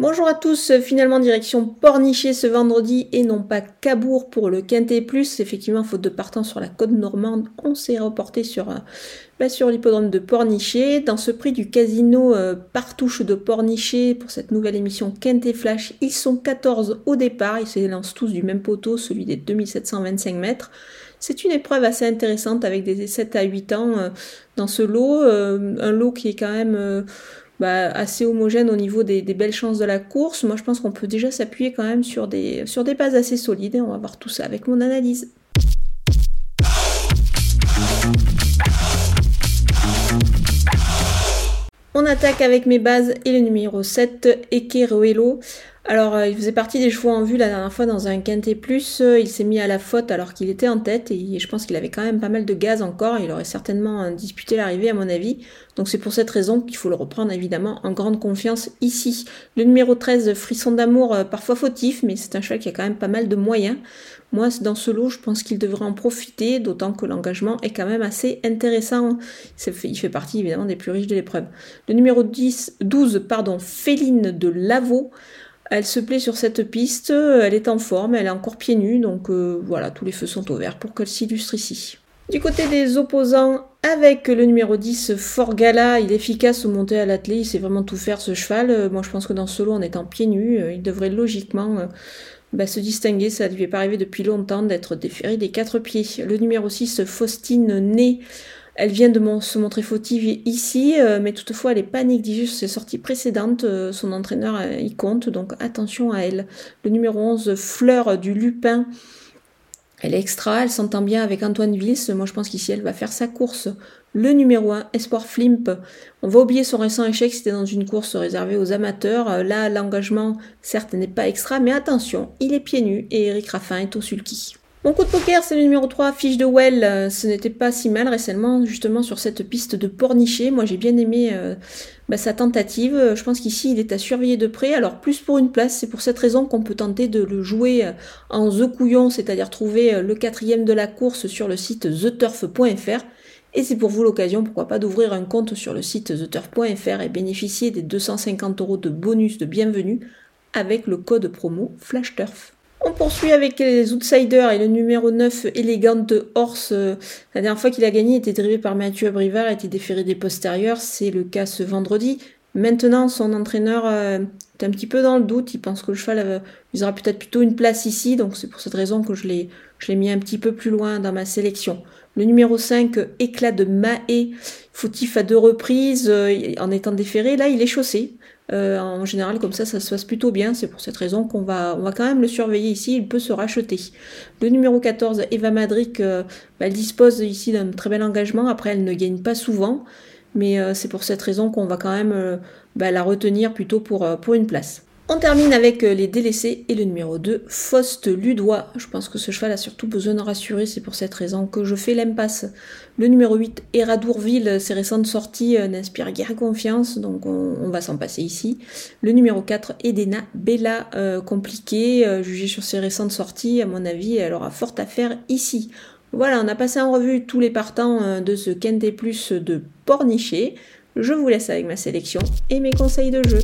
Bonjour à tous, finalement direction Pornichet ce vendredi et non pas Cabourg pour le Quintet Plus. Effectivement, faute de partant sur la côte normande, on s'est reporté sur, euh, bah, sur l'hippodrome de Pornichet. Dans ce prix du casino euh, Partouche de Pornichet pour cette nouvelle émission Quintet Flash, ils sont 14 au départ, ils se lancent tous du même poteau, celui des 2725 mètres. C'est une épreuve assez intéressante avec des 7 à 8 ans euh, dans ce lot, un lot qui est quand même bah, assez homogène au niveau des, belles chances de la course. Moi, je pense qu'on peut déjà s'appuyer quand même sur des, sur des bases assez solides et on va voir tout ça avec mon analyse. On attaque avec mes bases et le numéro 7, Eke Ruelo. Alors, euh, il faisait partie des chevaux en vue la dernière fois dans un quintet plus. Euh, il s'est mis à la faute alors qu'il était en tête et je pense qu'il avait quand même pas mal de gaz encore. Il aurait certainement euh, disputé l'arrivée à mon avis. Donc c'est pour cette raison qu'il faut le reprendre évidemment en grande confiance ici. Le numéro 13, Frisson d'amour, parfois fautif, mais c'est un cheval qui a quand même pas mal de moyens. Moi, dans ce lot, je pense qu'il devrait en profiter, d'autant que l'engagement est quand même assez intéressant. Il fait partie évidemment des plus riches de l'épreuve. Le numéro 10, 12, pardon, Féline de Lavaux. Elle se plaît sur cette piste, elle est en forme, elle est encore pieds nus, donc euh, voilà, tous les feux sont ouverts pour qu'elle s'illustre ici. Du côté des opposants, avec le numéro 10, Fort Gala, il est efficace au monté à l'athlée, il sait vraiment tout faire ce cheval. Euh, moi je pense que dans ce lot, en étant pieds nus, euh, il devrait logiquement bah, se distinguer, ça ne lui est pas arrivé depuis longtemps d'être déféré des quatre pieds. Le numéro 6, Faustine Ney, elle vient de se montrer fautive ici, euh, mais toutefois elle n'est pas négligée sur ses sorties précédentes. Euh, son entraîneur euh, y compte, donc attention à elle. Le numéro 11, Fleur du Lupin. Elle est extra, elle s'entend bien avec Antoine Vils. Moi je pense qu'ici elle va faire sa course. Le numéro 1, Espoir Flimp. On va oublier son récent échec, c'était dans une course réservée aux amateurs. Là, l'engagement, certes, n'est pas extra, mais attention, il est pieds nus et Eric Raffin est au sulky. Mon coup de poker, c'est le numéro 3, Fiche de Well. Euh, ce n'était pas si mal récemment, justement, sur cette piste de Pornichet. Moi, j'ai bien aimé euh, bah, sa tentative. Euh, je pense qu'ici, il est à surveiller de près. Alors, plus pour une place, c'est pour cette raison qu'on peut tenter de le jouer en The Couillon, c'est-à-dire trouver le quatrième de la course sur le site theturf.fr. Et c'est pour vous l'occasion, pourquoi pas, d'ouvrir un compte sur le site theturf.fr et bénéficier des 250 euros de bonus de bienvenue avec le code promo FlashTurf. On poursuit avec les outsiders et le numéro 9, Elegant Horse. La dernière fois qu'il a gagné, était drivé par Mathieu Abrivard, a été déféré des postérieurs. C'est le cas ce vendredi. Maintenant, son entraîneur euh, est un petit peu dans le doute. Il pense que le cheval euh, aura peut-être plutôt une place ici. Donc c'est pour cette raison que je l'ai, mis un petit peu plus loin dans ma sélection. Le numéro 5, Éclat de Mahé, fautif à deux reprises euh, en étant déféré. Là, il est chaussé. Euh, en général, comme ça, ça se passe plutôt bien. C'est pour cette raison qu'on va, quand même le surveiller ici. Il peut se racheter. Le numéro 14, Eva Madric, euh, bah, elle dispose ici d'un très bel engagement. Après, elle ne gagne pas souvent. Mais euh, c'est pour cette raison qu'on va quand même bah, la retenir plutôt pour, pour une place. On termine avec euh, les délaissés et le numéro 2, Faust Ludois. Je pense que ce cheval a surtout besoin de rassurer, c'est pour cette raison que je fais l'impasse. Le numéro 8, Eradourville, ses récentes sorties euh, n'inspirent guère confiance, donc on, va s'en passer ici. Le numéro 4, Edena Bella, euh, compliqué, jugé sur ses récentes sorties, à mon avis, elle aura fort à faire ici. Voilà, on a passé en revue tous les partants de ce Quintet Plus de Pornichet. Je vous laisse avec ma sélection et mes conseils de jeu.